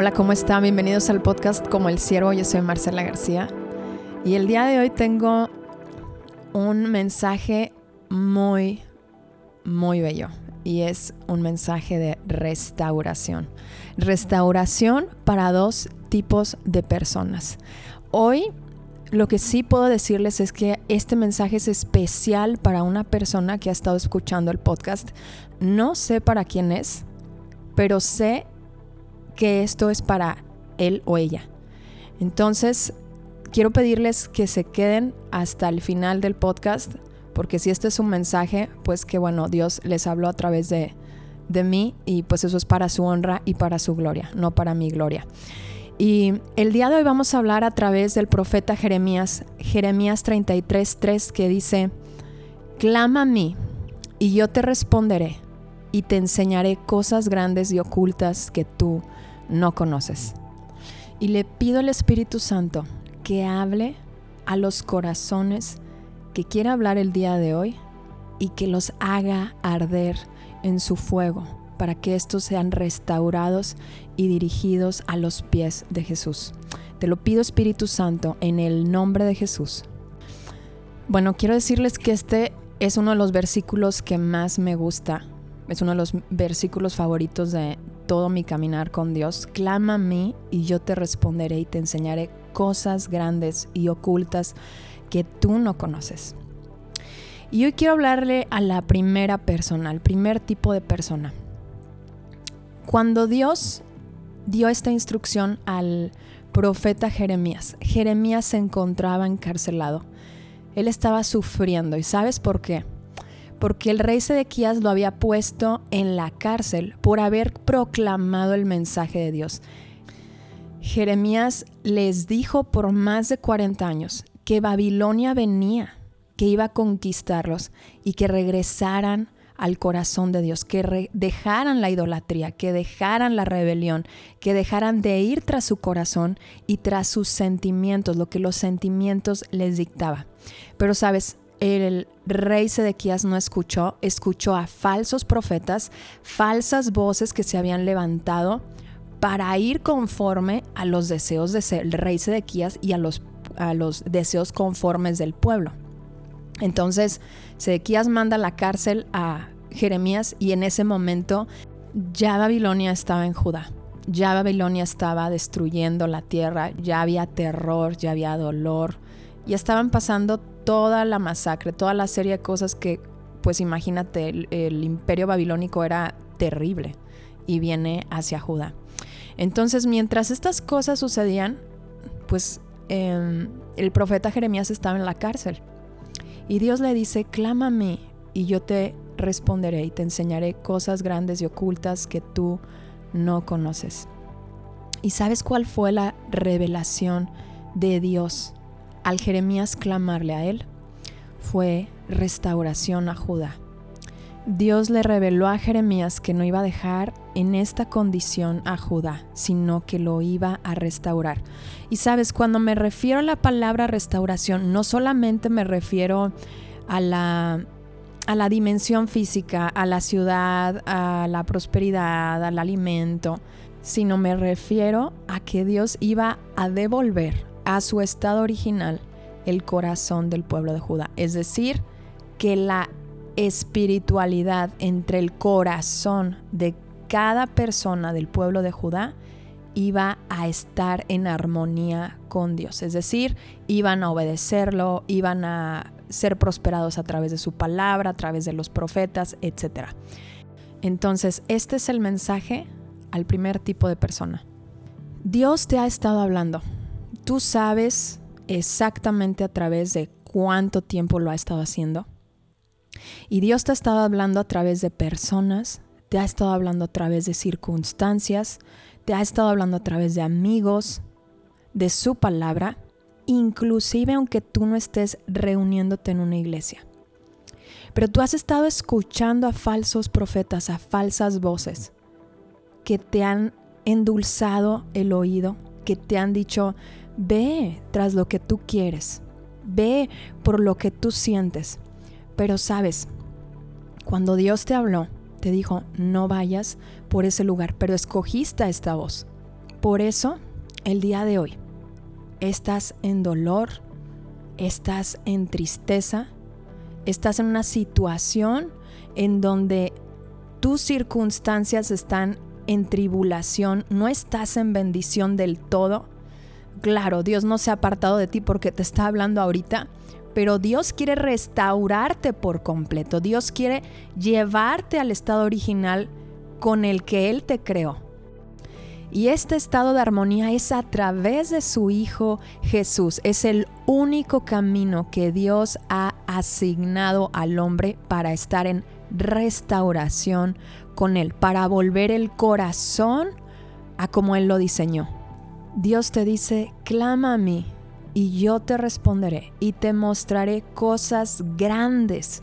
Hola, ¿cómo están? Bienvenidos al podcast Como el Ciervo. Yo soy Marcela García. Y el día de hoy tengo un mensaje muy, muy bello. Y es un mensaje de restauración. Restauración para dos tipos de personas. Hoy lo que sí puedo decirles es que este mensaje es especial para una persona que ha estado escuchando el podcast. No sé para quién es, pero sé que esto es para él o ella. Entonces, quiero pedirles que se queden hasta el final del podcast, porque si este es un mensaje, pues que bueno, Dios les habló a través de, de mí y pues eso es para su honra y para su gloria, no para mi gloria. Y el día de hoy vamos a hablar a través del profeta Jeremías, Jeremías 33:3, que dice, Clama a mí y yo te responderé y te enseñaré cosas grandes y ocultas que tú no conoces. Y le pido al Espíritu Santo que hable a los corazones que quiera hablar el día de hoy y que los haga arder en su fuego para que estos sean restaurados y dirigidos a los pies de Jesús. Te lo pido Espíritu Santo en el nombre de Jesús. Bueno, quiero decirles que este es uno de los versículos que más me gusta. Es uno de los versículos favoritos de, todo mi caminar con Dios, clama a mí y yo te responderé y te enseñaré cosas grandes y ocultas que tú no conoces. Y hoy quiero hablarle a la primera persona, al primer tipo de persona. Cuando Dios dio esta instrucción al profeta Jeremías, Jeremías se encontraba encarcelado. Él estaba sufriendo. ¿Y sabes por qué? Porque el rey Sedequías lo había puesto en la cárcel por haber proclamado el mensaje de Dios. Jeremías les dijo por más de 40 años que Babilonia venía, que iba a conquistarlos y que regresaran al corazón de Dios, que dejaran la idolatría, que dejaran la rebelión, que dejaran de ir tras su corazón y tras sus sentimientos, lo que los sentimientos les dictaba. Pero sabes, el rey Sedequías no escuchó, escuchó a falsos profetas, falsas voces que se habían levantado para ir conforme a los deseos del rey Sedequías y a los, a los deseos conformes del pueblo. Entonces, Sedequías manda a la cárcel a Jeremías y en ese momento ya Babilonia estaba en Judá. Ya Babilonia estaba destruyendo la tierra, ya había terror, ya había dolor, y estaban pasando toda la masacre, toda la serie de cosas que, pues imagínate, el, imperio babilónico era terrible y viene hacia Judá. Entonces, mientras estas cosas sucedían, pues em, el profeta Jeremías estaba en la cárcel. Y Dios le dice, mí y yo te responderé y te enseñaré cosas grandes y ocultas que tú no conoces. ¿Y sabes cuál fue la revelación de Dios al Jeremías clamarle a él fue restauración a Judá. Dios le reveló a Jeremías que no iba a dejar en esta condición a Judá, sino que lo iba a restaurar. Y sabes, cuando me refiero a la palabra restauración, no solamente me refiero a la, a la dimensión física, a la ciudad, a la prosperidad, al alimento, sino me refiero a que Dios iba a devolver a su estado original el corazón del pueblo de Judá. Es decir, que la espiritualidad entre el corazón de cada persona del pueblo de Judá iba a estar en armonía con Dios. Es decir, iban a obedecerlo, iban a ser prosperados a través de su palabra, a través de los profetas, etc. Entonces, este es el mensaje al primer tipo de persona. Dios te ha estado hablando tú sabes exactamente a través de cuánto tiempo lo ha estado haciendo. Y Dios te ha estado hablando a través de personas, te ha estado hablando a través de circunstancias, te ha estado hablando a través de amigos, de su palabra, inclusive aunque tú no estés reuniéndote en una iglesia. Pero tú has estado escuchando a falsos profetas, a falsas voces que te han endulzado el oído, que te han dicho, Ve tras lo que tú quieres. Ve por lo que tú sientes. Pero sabes, cuando Dios te habló, te dijo, no vayas por ese lugar, pero escogiste esta voz. Por eso, el día de hoy, estás en dolor, estás en tristeza, estás en una situación en donde tus circunstancias están en tribulación, no estás en bendición del todo. Claro, Dios no se ha apartado de ti porque te está hablando ahorita, pero Dios quiere restaurarte por completo. Dios quiere llevarte al estado original con el que Él te creó. Y este estado de armonía es a través de su Hijo Jesús. Es el único camino que Dios ha asignado al hombre para estar en restauración con Él, para volver el corazón a como Él lo diseñó. Dios te dice, clama a mí y yo te responderé y te mostraré cosas grandes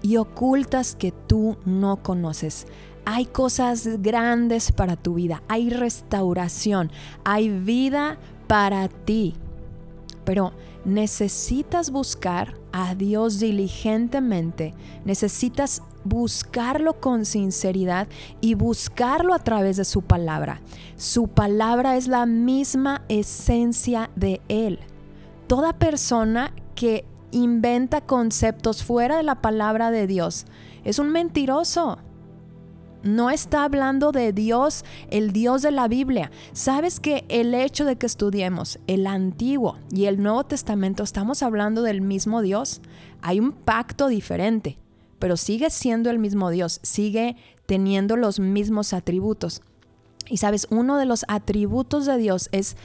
y ocultas que tú no conoces. Hay cosas grandes para tu vida, hay restauración, hay vida para ti. Pero necesitas buscar a Dios diligentemente, necesitas buscarlo con sinceridad y buscarlo a través de su palabra. Su palabra es la misma esencia de Él. Toda persona que inventa conceptos fuera de la palabra de Dios es un mentiroso. No está hablando de Dios, el Dios de la Biblia. Sabes que el hecho de que estudiemos el Antiguo y el Nuevo Testamento, estamos hablando del mismo Dios. Hay un pacto diferente, pero sigue siendo el mismo Dios, sigue teniendo los mismos atributos. Y sabes, uno de los atributos de Dios es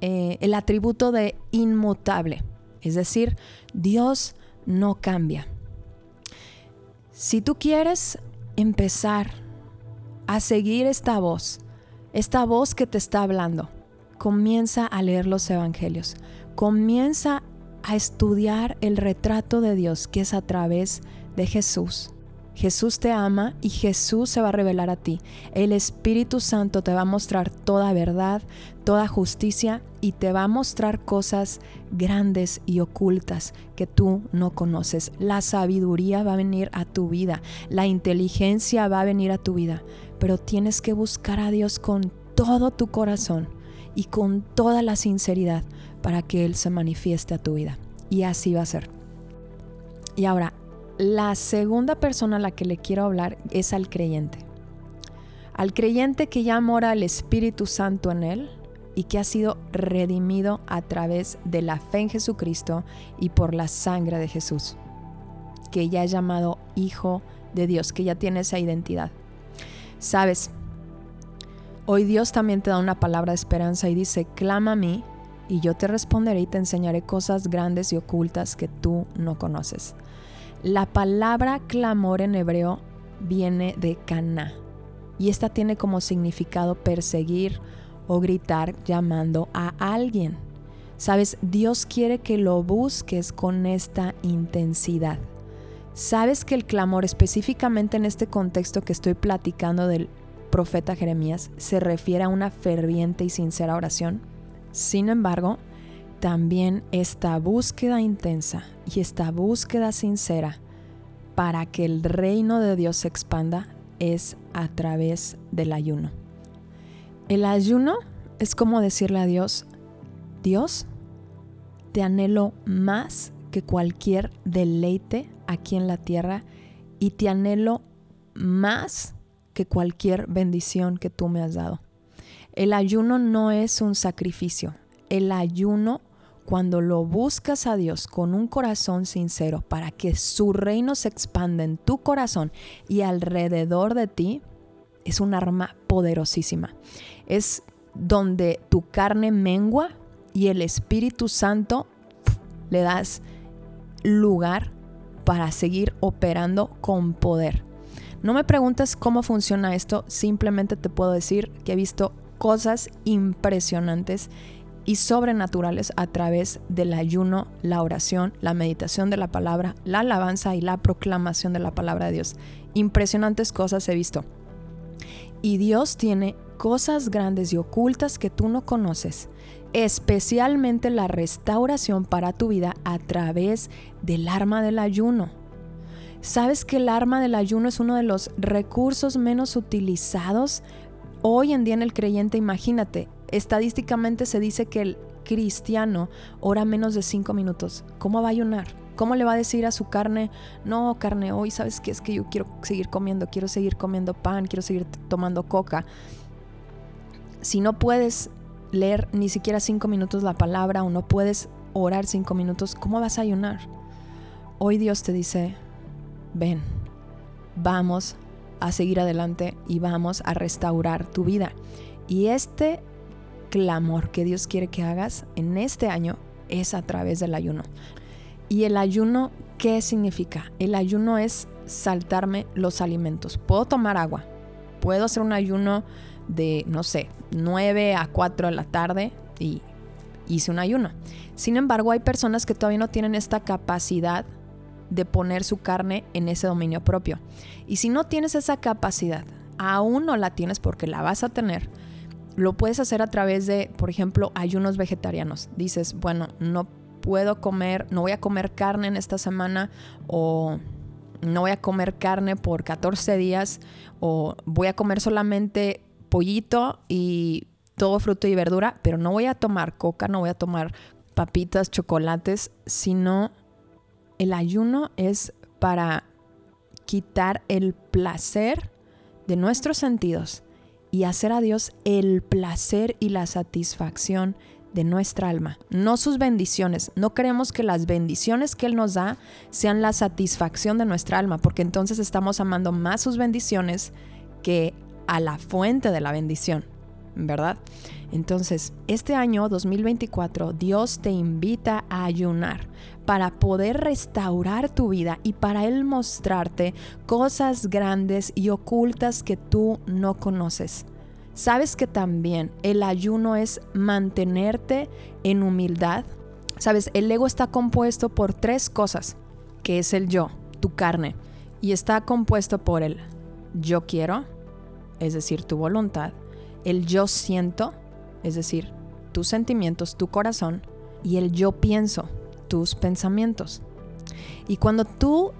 eh, el atributo de inmutable. Es decir, Dios no cambia. Si tú quieres empezar a seguir esta voz, esta voz que te está hablando, comienza a leer los evangelios, comienza a estudiar el retrato de Dios que es a través de Jesús. Jesús te ama y Jesús se va a revelar a ti. El Espíritu Santo te va a mostrar toda verdad, toda justicia y te va a mostrar cosas grandes y ocultas que tú no conoces. La sabiduría va a venir a tu vida, la inteligencia va a venir a tu vida, pero tienes que buscar a Dios con todo tu corazón y con toda la sinceridad para que Él se manifieste a tu vida. Y así va a ser. Y ahora, la segunda persona a la que le quiero hablar es al creyente. Al creyente que ya mora el Espíritu Santo en él y que ha sido redimido a través de la fe en Jesucristo y por la sangre de Jesús. Que ya es llamado Hijo de Dios, que ya tiene esa identidad. Sabes, hoy Dios también te da una palabra de esperanza y dice, clama a mí y yo te responderé y te enseñaré cosas grandes y ocultas que tú no conoces. La palabra clamor en hebreo viene de cana y esta tiene como significado perseguir o gritar llamando a alguien. Sabes, Dios quiere que lo busques con esta intensidad. Sabes que el clamor, específicamente en este contexto que estoy platicando del profeta Jeremías, se refiere a una ferviente y sincera oración. Sin embargo, también esta búsqueda intensa y esta búsqueda sincera para que el reino de Dios se expanda es a través del ayuno. El ayuno es como decirle a Dios, Dios, te anhelo más que cualquier deleite aquí en la tierra y te anhelo más que cualquier bendición que tú me has dado. El ayuno no es un sacrificio, el ayuno cuando lo buscas a Dios con un corazón sincero para que su reino se expanda en tu corazón y alrededor de ti, es un arma poderosísima. Es donde tu carne mengua y el Espíritu Santo le das lugar para seguir operando con poder. No me preguntes cómo funciona esto, simplemente te puedo decir que he visto cosas impresionantes y sobrenaturales a través del ayuno, la oración, la meditación de la palabra, la alabanza y la proclamación de la palabra de Dios. Impresionantes cosas he visto. Y Dios tiene cosas grandes y ocultas que tú no conoces, especialmente la restauración para tu vida a través del arma del ayuno. ¿Sabes que el arma del ayuno es uno de los recursos menos utilizados hoy en día en el creyente, imagínate, estadísticamente se dice que el cristiano ora menos de cinco minutos. ¿Cómo va a ayunar? ¿Cómo le va a decir a su carne, no, carne, hoy sabes que es que yo quiero seguir comiendo, quiero seguir comiendo pan, quiero seguir tomando coca? Si no puedes leer ni siquiera cinco minutos la palabra o no puedes orar cinco minutos, ¿cómo vas a ayunar? Hoy Dios te dice, ven, vamos a seguir adelante y vamos a restaurar tu vida. Y este clamor que Dios quiere que hagas en este año es a través del ayuno. ¿Y el ayuno qué significa? El ayuno es saltarme los alimentos. Puedo tomar agua, puedo hacer un ayuno de, no sé, 9 a 4 de la tarde y hice un ayuno. Sin embargo, hay personas que todavía no tienen esta capacidad de poner su carne en ese dominio propio. Y si no tienes esa capacidad, aún no la tienes porque la vas a tener, lo puedes hacer a través de, por ejemplo, ayunos vegetarianos. Dices, bueno, no puedo comer, no voy a comer carne en esta semana o no voy a comer carne por 14 días o voy a comer solamente pollito y todo fruto y verdura, pero no voy a tomar coca, no voy a tomar papitas, chocolates, sino el ayuno es para quitar el placer de nuestros sentidos y hacer a Dios el placer y la satisfacción de nuestra alma, no sus bendiciones. No creemos que las bendiciones que Él nos da sean la satisfacción de nuestra alma, porque entonces estamos amando más sus bendiciones que a la fuente de la bendición, ¿verdad? Entonces, este año 2024, Dios te invita a ayunar para poder restaurar tu vida y para Él mostrarte cosas grandes y ocultas que tú no conoces. ¿Sabes que también el ayuno es mantenerte en humildad? Sabes, el ego está compuesto por tres cosas, que es el yo, tu carne, y está compuesto por el yo quiero, es decir, tu voluntad, el yo siento, es decir, tus sentimientos, tu corazón, y el yo pienso, tus pensamientos. Y cuando tú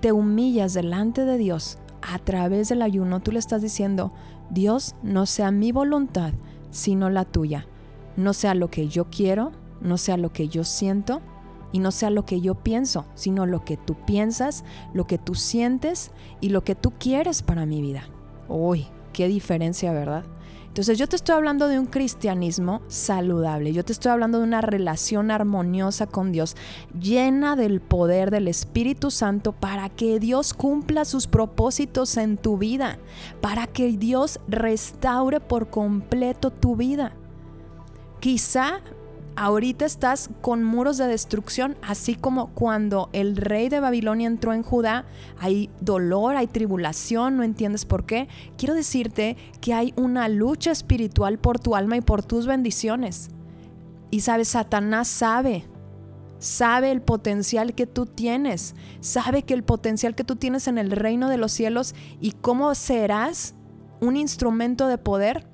te humillas delante de Dios a través del ayuno, tú le estás diciendo, Dios, no sea mi voluntad, sino la tuya. No sea lo que yo quiero, no sea lo que yo siento y no sea lo que yo pienso, sino lo que tú piensas, lo que tú sientes y lo que tú quieres para mi vida. Uy, qué diferencia, ¿verdad? Entonces yo te estoy hablando de un cristianismo saludable, yo te estoy hablando de una relación armoniosa con Dios, llena del poder del Espíritu Santo para que Dios cumpla sus propósitos en tu vida, para que Dios restaure por completo tu vida. Quizá ahorita estás con muros de destrucción, así como cuando el rey de Babilonia entró en Judá, hay dolor, hay tribulación, no entiendes por qué. Quiero decirte que hay una lucha espiritual por tu alma y por tus bendiciones. Y sabes, Satanás sabe, sabe el potencial que tú tienes, sabe que el potencial que tú tienes en el reino de los cielos y cómo serás un instrumento de poder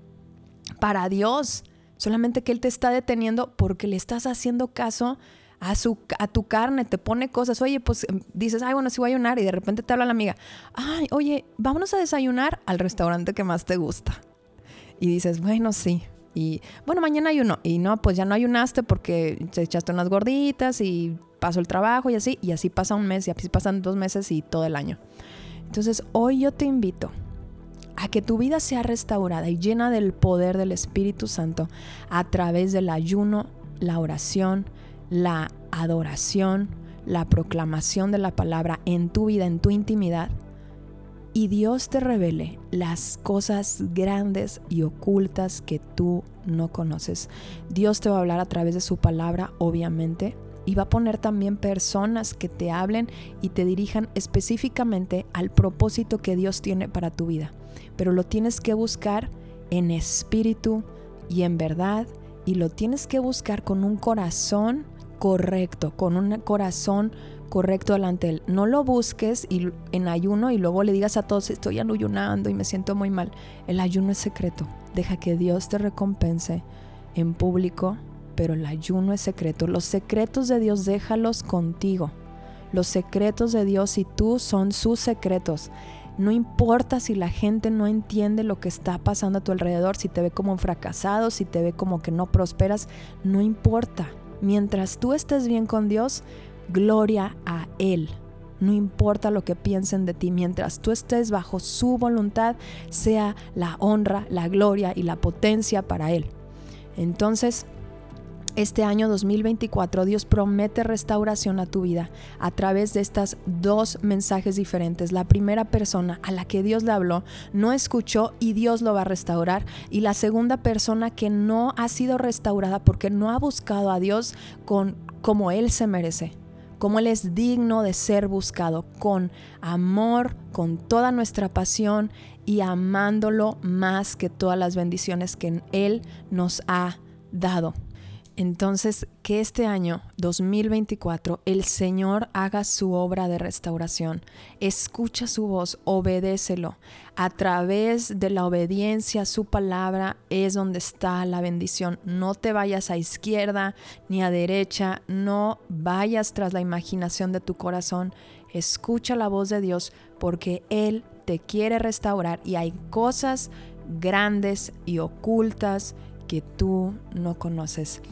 para Dios Solamente que Él te está deteniendo porque le estás haciendo caso a, su, a tu carne, te pone cosas. Oye, pues em, dices, ay, bueno, sí voy a ayunar. Y de repente te habla la amiga, ay, oye, vámonos a desayunar al restaurante que más te gusta. Y dices, bueno, sí. Y bueno, mañana ayuno. Y no, pues ya no ayunaste porque te echaste unas gorditas y pasó el trabajo y así. Y así pasa un mes y así pasan dos meses y todo el año. Entonces, hoy yo te invito a que tu vida sea restaurada y llena del poder del Espíritu Santo a través del ayuno, la oración, la adoración, la proclamación de la palabra en tu vida, en tu intimidad, y Dios te revele las cosas grandes y ocultas que tú no conoces. Dios te va a hablar a través de su palabra, obviamente, y va a poner también personas que te hablen y te dirijan específicamente al propósito que Dios tiene para tu vida pero lo tienes que buscar en espíritu y en verdad y lo tienes que buscar con un corazón correcto, con un corazón correcto delante de él. No lo busques y, en ayuno y luego le digas a todos, estoy ayunando y me siento muy mal. El ayuno es secreto. Deja que Dios te recompense en público, pero el ayuno es secreto. Los secretos de Dios déjalos contigo. Los secretos de Dios y tú son sus secretos No importa si la gente no entiende lo que está pasando a tu alrededor, si te ve como un fracasado, si te ve como que no prosperas, no importa. Mientras tú estés bien con Dios, gloria a Él. No importa lo que piensen de ti, mientras tú estés bajo su voluntad, sea la honra, la gloria y la potencia para Él. Entonces, este año 2024 Dios promete restauración a tu vida a través de estas dos mensajes diferentes. La primera persona a la que Dios le habló no escuchó y Dios lo va a restaurar. Y la segunda persona que no ha sido restaurada porque no ha buscado a Dios con como Él se merece como Él es digno de ser buscado, con amor, con toda nuestra pasión y amándolo más que todas las bendiciones que Él nos ha dado. Entonces, que este año 2024 el Señor haga su obra de restauración. Escucha su voz, obedécelo. A través de la obediencia a su palabra es donde está la bendición. No te vayas a izquierda ni a derecha, no vayas tras la imaginación de tu corazón. Escucha la voz de Dios porque Él te quiere restaurar y hay cosas grandes y ocultas que tú no conoces.